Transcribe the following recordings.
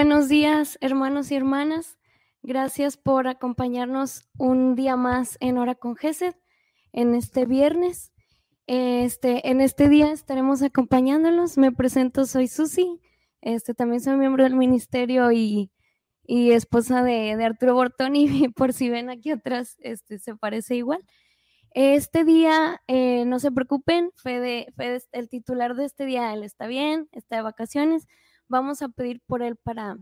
Buenos días, hermanos y hermanas. Gracias por acompañarnos un día más en Hora con Gesed en este viernes. Este, en este día estaremos acompañándolos. Me presento, soy Susi. Este, también soy miembro del ministerio y, esposa de, Arturo Bortoni. Por si ven aquí atrás, este, se parece igual. Este día, eh, no se preocupen, Fede, Fede, el titular de este día, él está bien, está de vacaciones vamos a pedir por él para,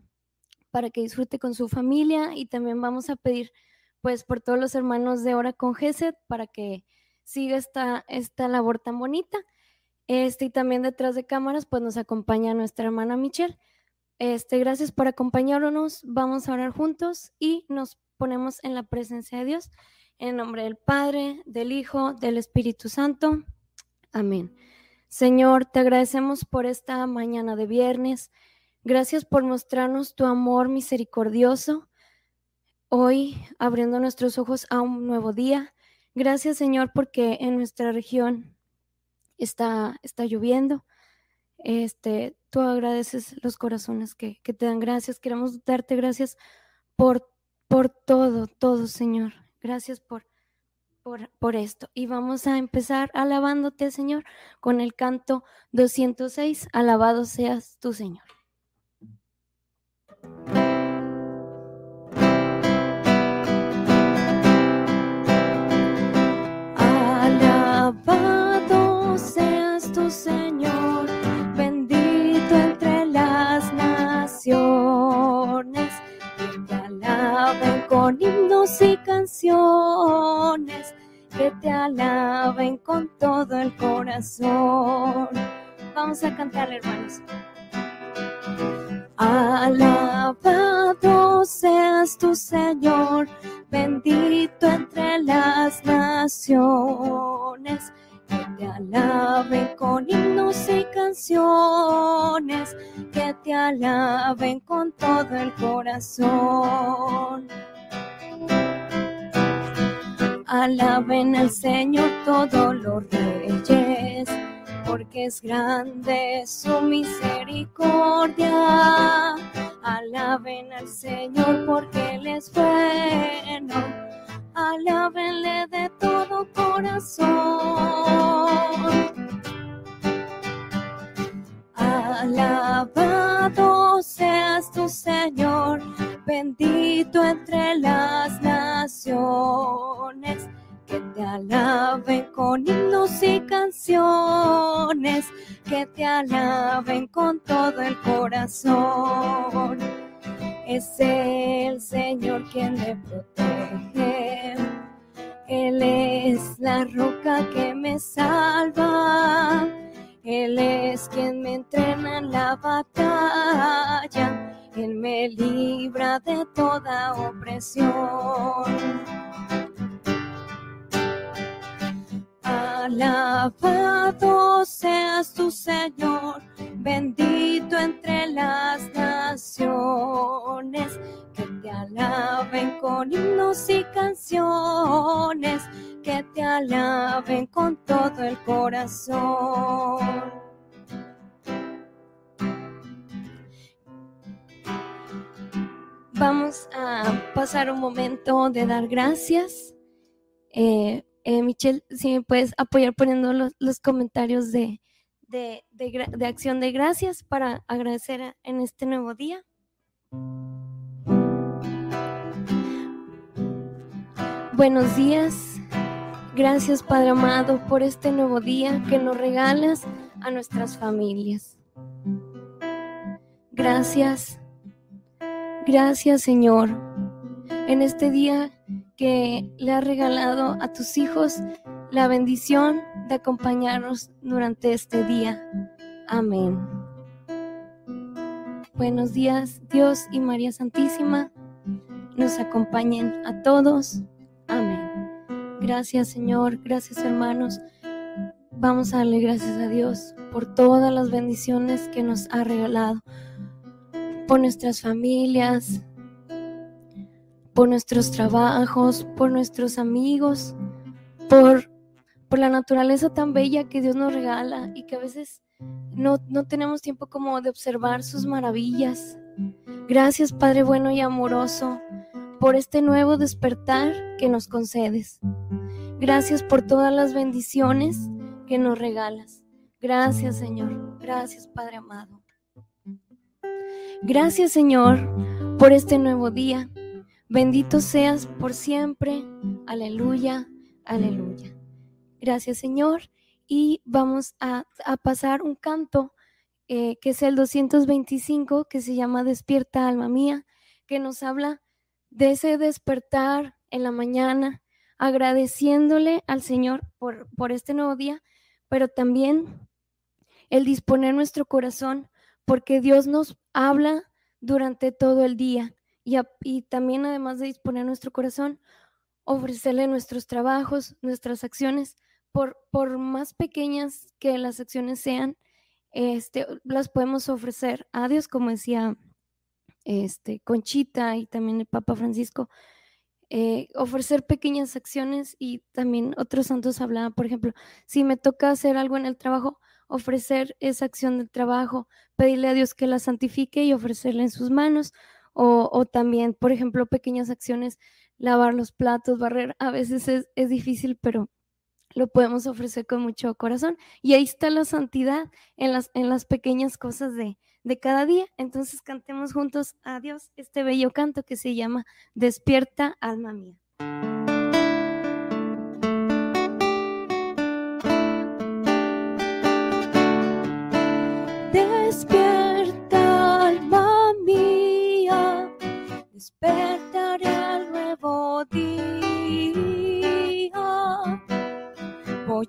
para que disfrute con su familia y también vamos a pedir pues por todos los hermanos de Hora con Gesed para que siga esta, esta labor tan bonita. Este, y también detrás de cámaras pues nos acompaña nuestra hermana Michelle. Este, gracias por acompañarnos. Vamos a orar juntos y nos ponemos en la presencia de Dios. En nombre del Padre, del Hijo, del Espíritu Santo. Amén. Señor, te agradecemos por esta mañana de viernes. Gracias por mostrarnos tu amor misericordioso. Hoy abriendo nuestros ojos a un nuevo día. Gracias, Señor, porque en nuestra región está, está lloviendo. Este, tú agradeces los corazones que, que te dan gracias. Queremos darte gracias por, por todo, todo, Señor. Gracias por por, esto. Y vamos a empezar alabándote, Señor, con el canto 206, Alabado seas tú, Señor. Alaben con todo el corazón. Vamos a cantar, hermanos. Alabado seas tu Señor, bendito entre las naciones. Que te alaben con himnos y canciones, que te alaben con todo el corazón. Alaben al Señor todos los reyes, porque es grande su misericordia. Alaben al Señor porque Él es bueno. Alábenle de todo corazón. Alabado seas tu Señor bendito entre las naciones, que te alaben con himnos y canciones, que te alaben con todo el corazón. Es el Señor quien me protege. Él es la roca que me salva. Él es quien me entrena en la batalla él me libra de toda opresión. Alabado seas tu Señor, bendito entre las naciones, que te alaben con himnos y canciones, que te alaben con todo el corazón. Vamos a pasar un momento de dar gracias. Eh, eh, Michelle, si me puedes apoyar poniendo los, comentarios de, de, acción de gracias para agradecer en este nuevo día. Buenos días. Gracias, Padre amado, por este nuevo día que nos regalas a nuestras familias. Gracias Gracias Señor en este día que le has regalado a tus hijos la bendición de acompañarnos durante este día. Amén. Buenos días Dios y María Santísima. Nos acompañen a todos. Amén. Gracias Señor, gracias hermanos. Vamos a darle gracias a Dios por todas las bendiciones que nos ha regalado por nuestras familias, por nuestros trabajos, por nuestros amigos, por, por la naturaleza tan bella que Dios nos regala y que a veces no, no tenemos tiempo como de observar sus maravillas. Gracias Padre bueno y amoroso por este nuevo despertar que nos concedes. Gracias por todas las bendiciones que nos regalas. Gracias Señor. Gracias Padre amado. Gracias Señor por este nuevo día. Bendito seas por siempre. Aleluya, aleluya. Gracias Señor. Y vamos a, pasar un canto eh, que es el 225 que se llama Despierta alma mía, que nos habla de ese despertar en la mañana, agradeciéndole al Señor por, por este nuevo día, pero también el disponer nuestro corazón, porque Dios nos habla durante todo el día y, y también además de disponer nuestro corazón, ofrecerle nuestros trabajos, nuestras acciones, por, por más pequeñas que las acciones sean, este, las podemos ofrecer a Dios, como decía este, Conchita y también el Papa Francisco, eh, ofrecer pequeñas acciones y también otros santos hablaban, por ejemplo, si me toca hacer algo en el trabajo, ofrecer esa acción del trabajo, pedirle a Dios que la santifique y ofrecerla en sus manos, o, también, por ejemplo, pequeñas acciones, lavar los platos, barrer, a veces es, es difícil, pero lo podemos ofrecer con mucho corazón. Y ahí está la santidad en las, en las pequeñas cosas de, de cada día. Entonces cantemos juntos a Dios este bello canto que se llama Despierta, alma mía.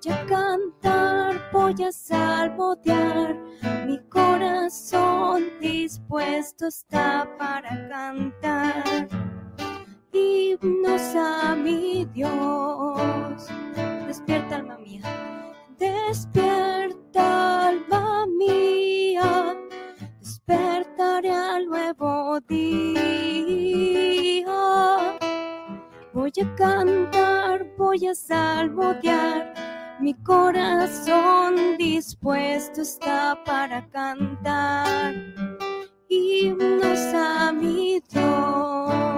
Voy a cantar, voy a salmodiar mi corazón dispuesto está para cantar. Himnos a mi Dios. Despierta alma mía, despierta alma mía, despertaré al nuevo día. Voy a cantar, voy a salmodiar mi corazón dispuesto está para cantar himnos a mi Dios.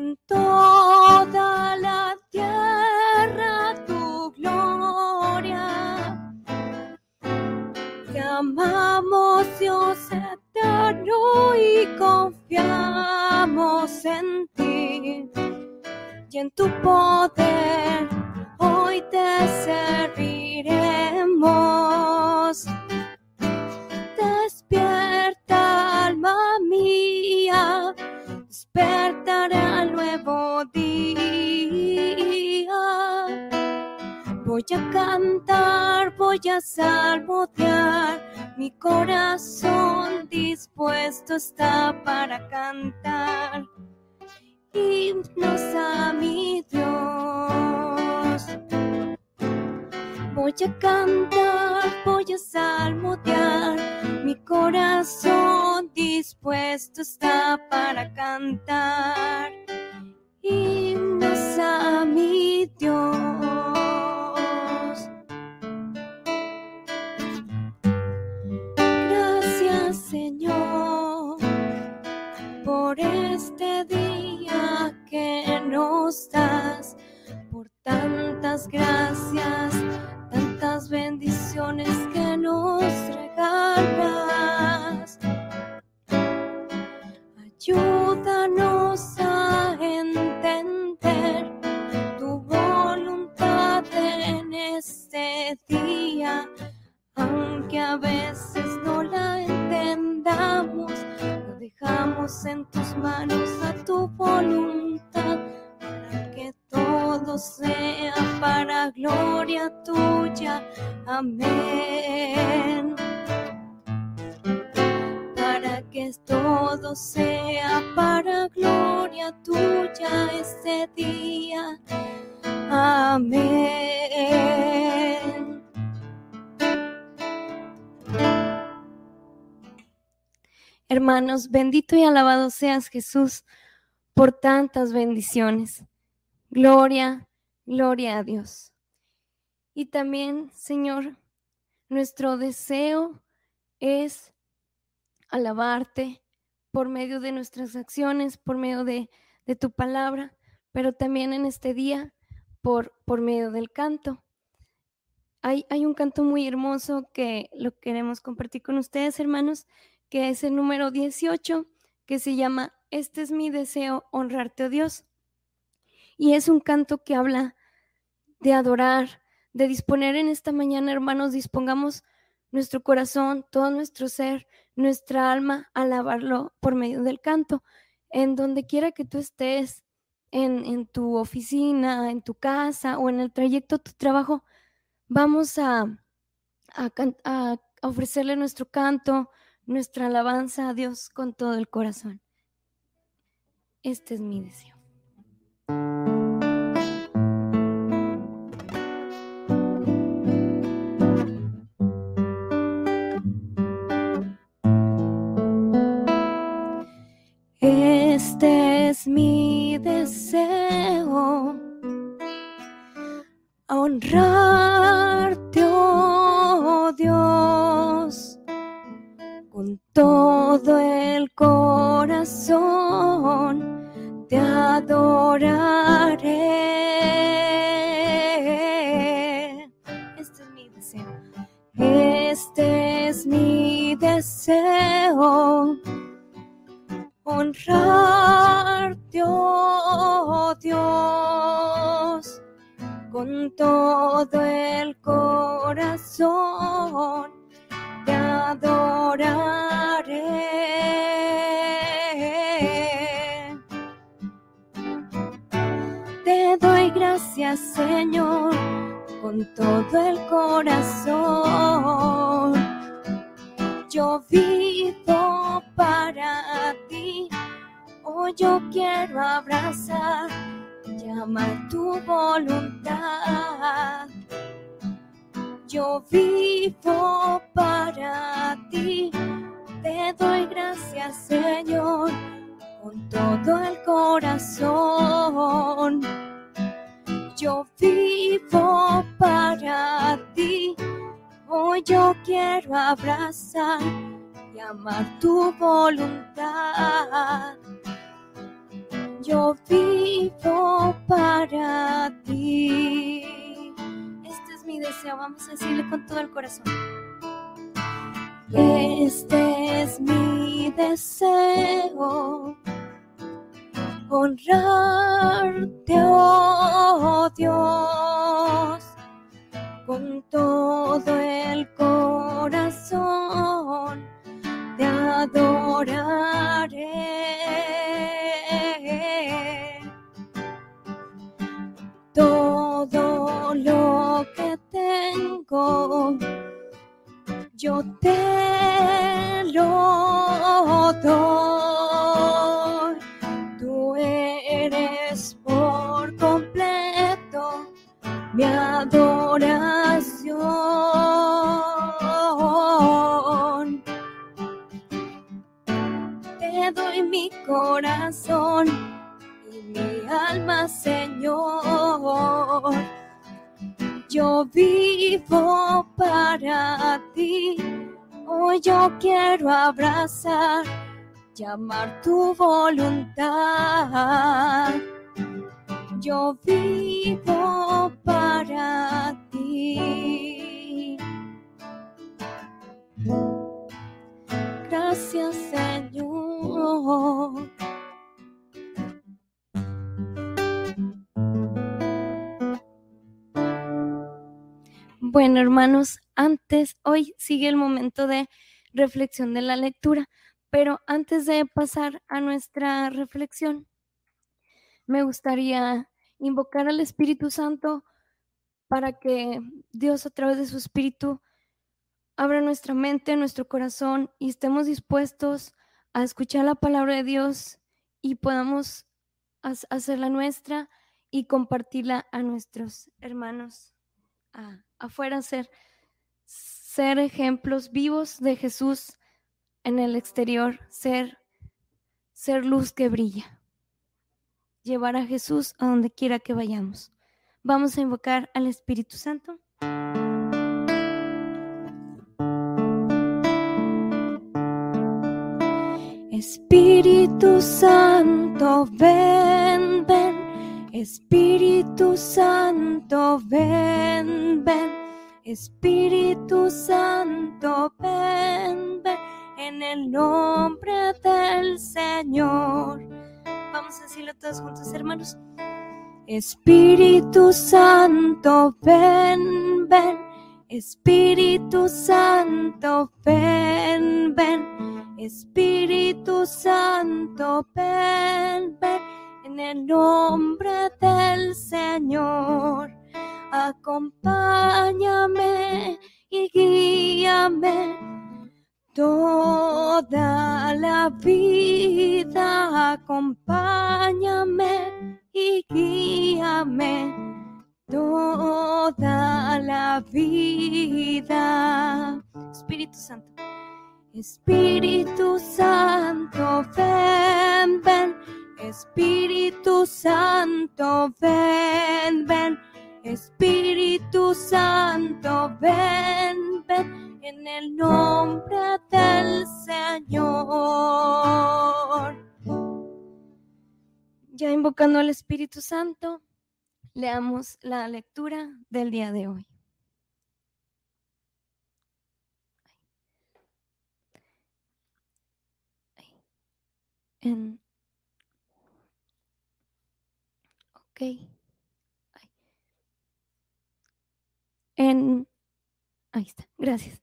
en toda la tierra tu gloria amamos Dios eterno y confiamos en ti y en tu poder hoy te serviremos. A cantar, voy a salmodiar, mi corazón dispuesto está para cantar himnos a mi Dios. Voy a cantar, voy a salmodiar, mi corazón dispuesto está para cantar himnos a mi Dios. Por tantas gracias, tantas bendiciones que nos regalas. Bendito y alabado seas Jesús por tantas bendiciones. Gloria, gloria a Dios. Y también, Señor, nuestro deseo es alabarte por medio de nuestras acciones, por medio de, tu palabra, pero también en este día por, por medio del canto. Hay, hay, un canto muy hermoso que lo queremos compartir con ustedes, hermanos, que es el número 18, que se llama Este es mi deseo, honrarte, oh Dios. Y es un canto que habla de adorar, de disponer en esta mañana, hermanos, dispongamos nuestro corazón, todo nuestro ser, nuestra alma, a alabarlo por medio del canto. En donde quiera que tú estés, en, tu oficina, en tu casa o en el trayecto de tu trabajo, vamos a, a ofrecerle nuestro canto, nuestra alabanza a Dios con todo el corazón. Este es mi deseo. Te doy gracias, Señor, con todo el corazón. Yo vivo para ti. Hoy yo quiero abrazar, llamar tu voluntad. Yo vivo para ti. Te doy gracias, Señor, con todo el corazón. Yo vivo para ti. Hoy yo quiero abrazar amar tu voluntad. Yo vivo para ti. Este es mi deseo, vamos a decirle con todo el corazón. Este es mi deseo, honrarte, oh Dios, con todo el corazón te adoraré. Todo lo que tengo, yo te lo doy. Doy mi corazón y mi alma, Señor. Yo vivo para ti, hoy yo quiero abrazar, llamar tu voluntad. yo vivo para ti. Gracias Señor. Bueno, hermanos, antes, hoy sigue el momento de reflexión de la lectura, pero antes de pasar a nuestra reflexión, me gustaría invocar al Espíritu Santo para que Dios a través de su Espíritu abra nuestra mente, nuestro corazón y estemos dispuestos a escuchar la palabra de Dios y podamos hacerla nuestra y compartirla a nuestros hermanos afuera, ser, ser ejemplos vivos de Jesús en el exterior, ser, ser luz que brilla, llevar a Jesús a donde quiera que vayamos. Vamos a invocar al Espíritu Santo. Espíritu Santo, ven, ven Espíritu Santo, ven, ven. Espíritu Santo, ven, ven. En el nombre del Señor. Vamos a decirlo todos juntos, hermanos. Espíritu Santo, ven, ven. Espíritu Santo, ven, ven. Espíritu Santo, ven, en el nombre del Señor. Acompáñame y guíame toda la vida. Acompáñame y guíame toda la vida. Espíritu Santo. Espíritu Santo, ven, ven Espíritu Santo, ven, ven. Espíritu Santo, ven, ven. En el nombre del Señor. Ya invocando al Espíritu Santo, leamos la lectura del día de hoy. En En, ahí está, gracias.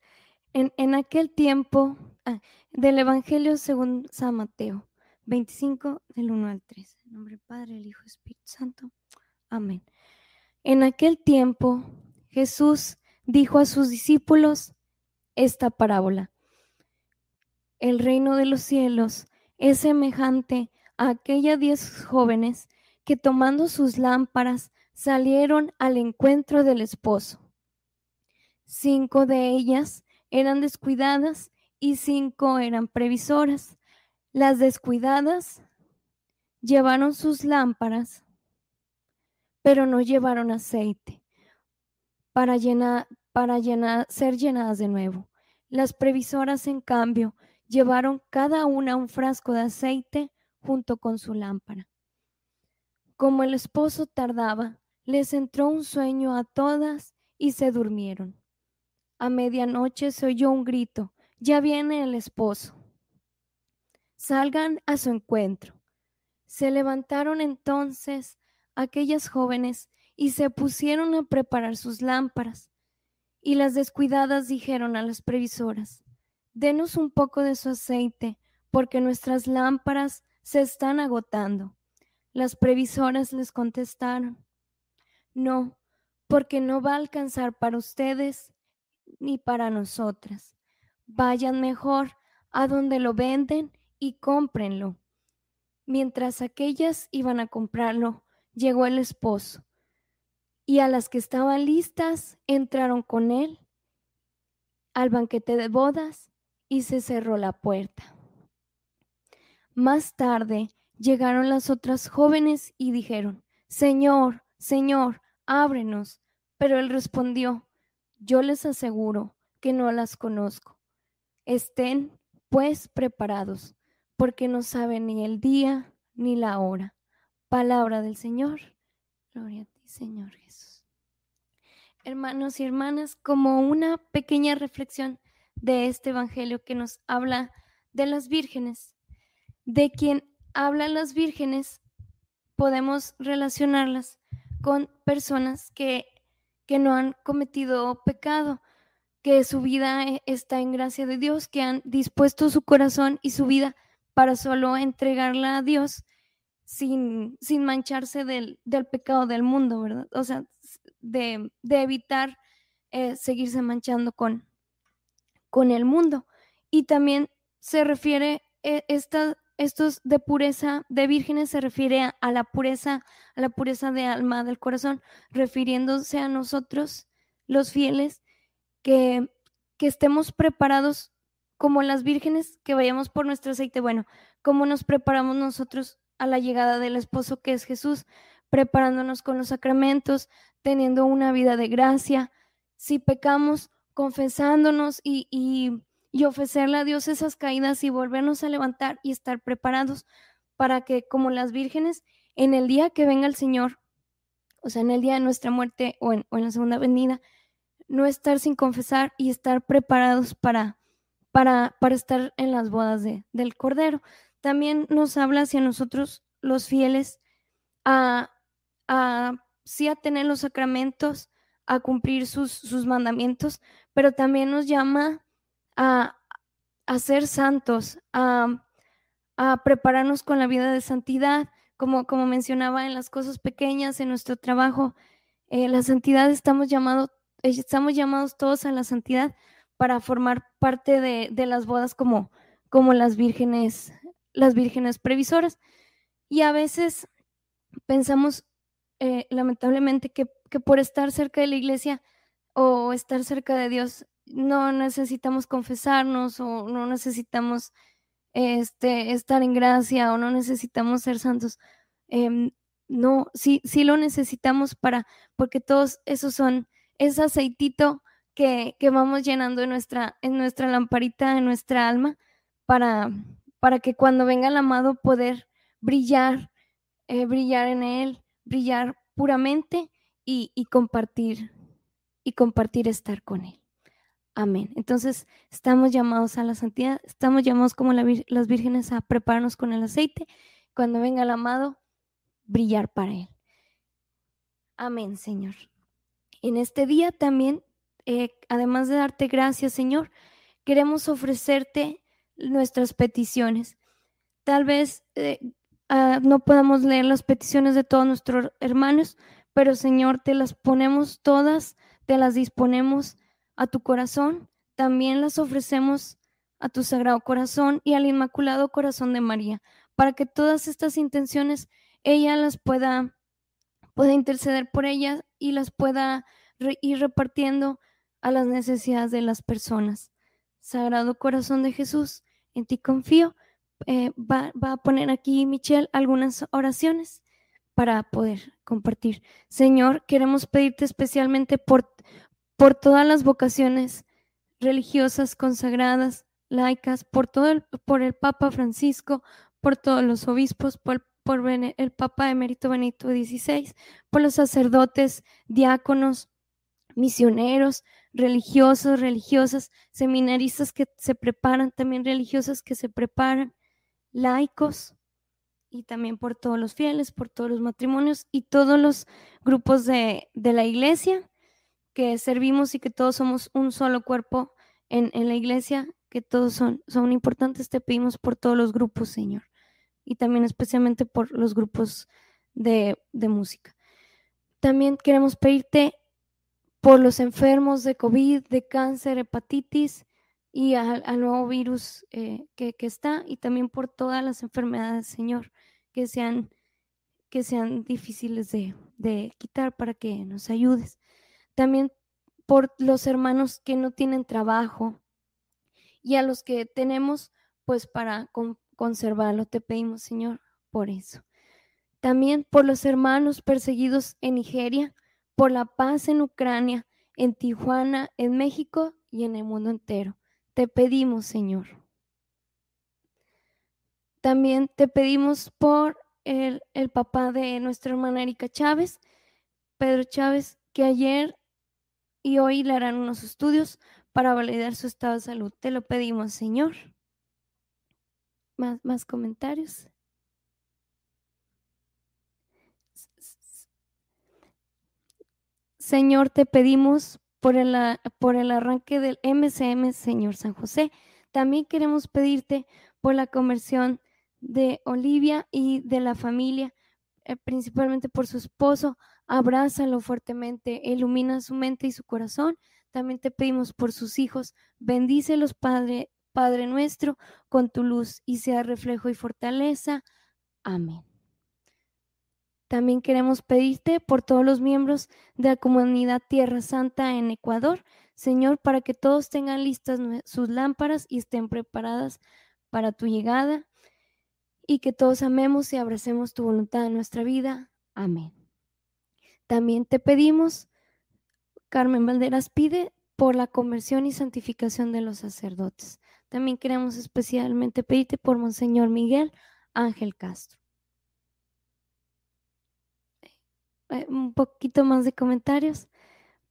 En, en aquel tiempo ah, del Evangelio según San Mateo 25 del 1 al 3. En nombre del Padre, el Hijo Espíritu Santo. Amén. En aquel tiempo Jesús dijo a sus discípulos esta parábola. El reino de los cielos es semejante a aquellas diez jóvenes que tomando sus lámparas salieron al encuentro del esposo. Cinco de ellas eran descuidadas y cinco eran previsoras. Las descuidadas llevaron sus lámparas, pero no llevaron aceite para, llenar, para llenar, ser llenadas de nuevo. Las previsoras, en cambio, llevaron cada una un frasco de aceite junto con su lámpara. Como el esposo tardaba, les entró un sueño a todas y se durmieron. A medianoche se oyó un grito, ya viene el esposo. Salgan a su encuentro. Se levantaron entonces aquellas jóvenes y se pusieron a preparar sus lámparas. Y las descuidadas dijeron a las previsoras, denos un poco de su aceite, porque nuestras lámparas se están agotando. Las previsoras les contestaron, no, porque no va a alcanzar para ustedes ni para nosotras. Vayan mejor a donde lo venden y cómprenlo. Mientras aquellas iban a comprarlo, llegó el esposo, y a las que estaban listas entraron con él al banquete de bodas y se cerró la puerta. Más tarde Llegaron las otras jóvenes y dijeron, Señor, Señor, ábrenos. Pero él respondió, yo les aseguro que no las conozco. Estén, pues, preparados, porque no saben ni el día ni la hora. Palabra del Señor. Gloria a ti, Señor Jesús. Hermanos y hermanas, como una pequeña reflexión de este Evangelio que nos habla de las vírgenes, de quien hablan las vírgenes, podemos relacionarlas con personas que, que no han cometido pecado, que su vida e, está en gracia de Dios, que han dispuesto su corazón y su vida para solo entregarla a Dios sin, sin mancharse del, pecado del mundo, ¿verdad? O sea, de, evitar eh, seguirse manchando con, con el mundo. Y también se refiere eh, esta, estos de pureza de vírgenes se refiere a, la pureza, a la pureza de alma del corazón, refiriéndose a nosotros, los fieles, que, que estemos preparados como las vírgenes, que vayamos por nuestro aceite. Bueno, ¿cómo nos preparamos nosotros a la llegada del esposo que es Jesús? Preparándonos con los sacramentos, teniendo una vida de gracia. Si pecamos, confesándonos y, y y ofrecerle a Dios esas caídas y volvernos a levantar y estar preparados para que como las vírgenes, en el día que venga el Señor, o sea, en el día de nuestra muerte o en, la segunda venida, no estar sin confesar y estar preparados para, para, para estar en las bodas de, del Cordero. También nos habla hacia nosotros los fieles a, a sí a tener los sacramentos, a cumplir sus, sus mandamientos, pero también nos llama a, ser santos, a, prepararnos con la vida de santidad, como, como mencionaba en las cosas pequeñas, en nuestro trabajo. Eh, la santidad estamos llamados, estamos llamados todos a la santidad para formar parte de, las bodas como, como las vírgenes, las vírgenes previsoras. Y a veces pensamos, eh, lamentablemente, que, que, por estar cerca de la iglesia o estar cerca de Dios no necesitamos confesarnos o no necesitamos este, estar en gracia o no necesitamos ser santos. Em, no, sí, sí lo necesitamos para, porque todos esos son, ese aceitito que, que, vamos llenando en nuestra, en nuestra lamparita, en nuestra alma, para, para que cuando venga el amado poder brillar, eh, brillar en él, brillar puramente y, compartir, y compartir estar con él. Amén. Entonces, estamos llamados a la santidad, estamos llamados como las vírgenes a prepararnos con el aceite. Cuando venga el amado, brillar para Él. Amén, Señor. En este día también, eh, además de darte gracias, Señor, queremos ofrecerte nuestras peticiones. Tal vez eh, ah, no podamos leer las peticiones de todos nuestros hermanos, pero Señor, te las ponemos todas, te las disponemos a tu corazón, también las ofrecemos a tu sagrado corazón y al inmaculado corazón de María, para que todas estas intenciones ella las pueda, pueda interceder por ellas y las pueda ir repartiendo a las necesidades de las personas. Sagrado corazón de Jesús, en ti confío. Eh, va, va a poner aquí Michelle algunas oraciones para poder compartir. Señor, queremos pedirte especialmente por, por todas las vocaciones religiosas consagradas, laicas, por todo el, por el Papa Francisco, por todos los obispos, por, el Papa emérito Benito XVI, por los sacerdotes, diáconos, misioneros, religiosos, religiosas, seminaristas que se preparan, también religiosas que se preparan, laicos, y también por todos los fieles, por todos los matrimonios y todos los grupos de, de la iglesia que servimos y que todos somos un solo cuerpo en, la iglesia, que todos son, son importantes, te pedimos por todos los grupos, Señor, y también especialmente por los grupos de, música. También queremos pedirte por los enfermos de COVID, de cáncer, hepatitis y al, nuevo virus eh, que, está, y también por todas las enfermedades, Señor, que sean, que sean difíciles de, de quitar para que nos ayudes también por los hermanos que no tienen trabajo y a los que tenemos, pues para conservarlo, te pedimos, Señor, por eso. También por los hermanos perseguidos en Nigeria, por la paz en Ucrania, en Tijuana, en México y en el mundo entero. Te pedimos, Señor. También te pedimos por el, papá de nuestra hermana Erika Chávez, Pedro Chávez, que ayer y hoy le harán unos estudios para validar su estado de salud. Te lo pedimos, Señor. Más, más comentarios. Señor, te pedimos por el, por el arranque del MCM, Señor San José. También queremos pedirte por la conversión de Olivia y de la familia, eh, principalmente por su esposo. Abrázalo fuertemente, ilumina su mente y su corazón. También te pedimos por sus hijos, bendícelos, Padre, Padre nuestro, con tu luz y sea reflejo y fortaleza. Amén. También queremos pedirte por todos los miembros de la comunidad Tierra Santa en Ecuador, Señor, para que todos tengan listas sus lámparas y estén preparadas para tu llegada y que todos amemos y abracemos tu voluntad en nuestra vida. Amén. También te pedimos, Carmen Valderas pide por la conversión y santificación de los sacerdotes. También queremos especialmente pedirte por Monseñor Miguel Ángel Castro. Eh, un poquito más de comentarios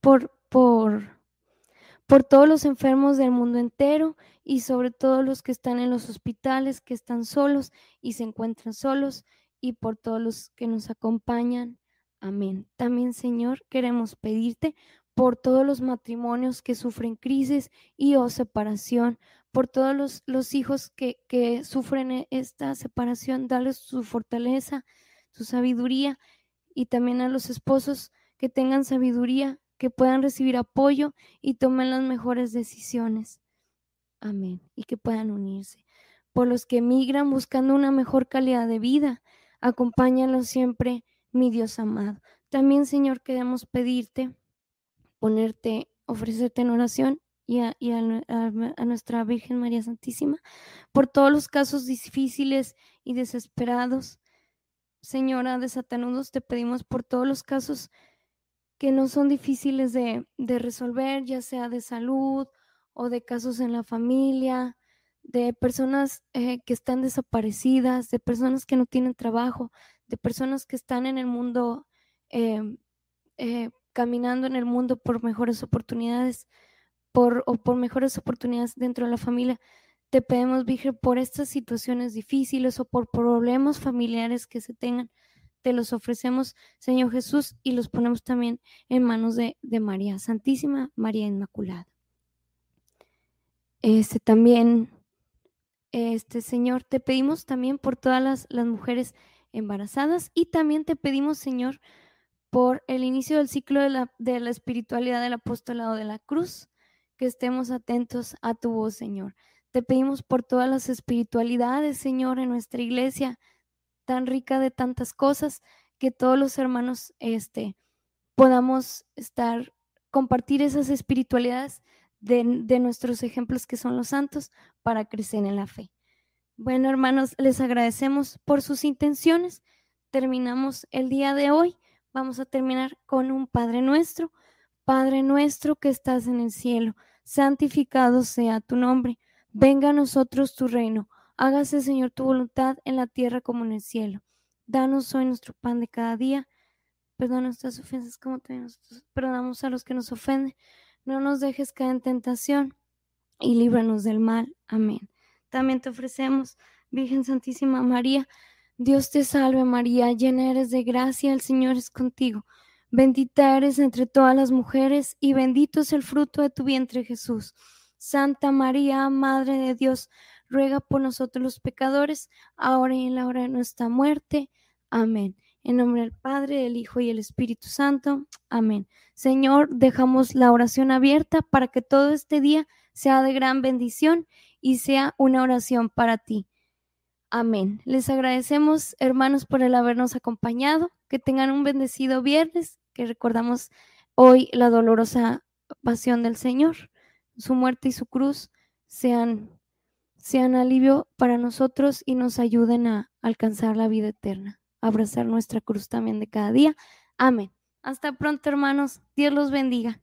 por, por, por todos los enfermos del mundo entero y sobre todo los que están en los hospitales, que están solos y se encuentran solos y por todos los que nos acompañan. Amén. También, Señor, queremos pedirte por todos los matrimonios que sufren crisis y o separación, por todos los, los hijos que, que sufren e, esta separación, darles su fortaleza, su sabiduría y también a los esposos que tengan sabiduría, que puedan recibir apoyo y tomen las mejores decisiones. Amén. Y que puedan unirse. Por los que emigran buscando una mejor calidad de vida, acompáñalos siempre, mi Dios amado. También, Señor, queremos pedirte, ponerte, ofrecerte en oración y, a, a, nuestra Virgen María Santísima por todos los casos difíciles y desesperados Señora de Satanudos, te pedimos por todos los casos que no son difíciles de, resolver, ya sea de salud o de casos en la familia, de personas eh, que están desaparecidas, de personas que no tienen trabajo, de personas que están en el mundo, em, eh, caminando en el mundo por mejores oportunidades, por, o por mejores oportunidades dentro de la familia. Te pedimos, Virgen, por estas situaciones difíciles o por problemas familiares que se tengan, te los ofrecemos, Señor Jesús, y los ponemos también en manos de, María Santísima, María Inmaculada. Este también, este Señor, te pedimos también por todas las, mujeres embarazadas y también te pedimos, Señor, por el inicio del ciclo de la, de la espiritualidad del apostolado de la cruz, que estemos atentos a tu voz, Señor. Te pedimos por todas las espiritualidades, Señor, en nuestra iglesia, tan rica de tantas cosas, que todos los hermanos este, podamos estar, compartir esas espiritualidades de, de nuestros ejemplos que son los santos para crecer en la fe. Bueno, hermanos, les agradecemos por sus intenciones. Terminamos el día de hoy. Vamos a terminar con un Padre nuestro. Padre nuestro que estás en el cielo, santificado sea tu nombre Venga a nosotros tu reino. Hágase, Señor, tu voluntad en la tierra como en el cielo. Danos hoy nuestro pan de cada día. Perdona nuestras ofensas como también nosotros perdonamos a los que nos ofenden. No nos dejes caer en tentación y líbranos del mal. Amén. También te ofrecemos, Virgen Santísima María, Dios te salve María, llena eres de gracia, el Señor es contigo. Bendita eres entre todas las mujeres y bendito es el fruto de tu vientre Jesús. Santa María, Madre de Dios, ruega por nosotros los pecadores, ahora y en la hora de nuestra muerte. Amén. En nombre del Padre, del Hijo y del Espíritu Santo. Amén. Señor, dejamos la oración abierta para que todo este día sea de gran bendición y sea una oración para ti. Amén. Les agradecemos, hermanos, por el habernos acompañado. Que tengan un bendecido viernes, que recordamos hoy la dolorosa pasión del Señor su muerte y su cruz sean, sean alivio para nosotros y nos ayuden a alcanzar la vida eterna, abrazar nuestra cruz también de cada día. Amén. Hasta pronto, hermanos. Dios los bendiga.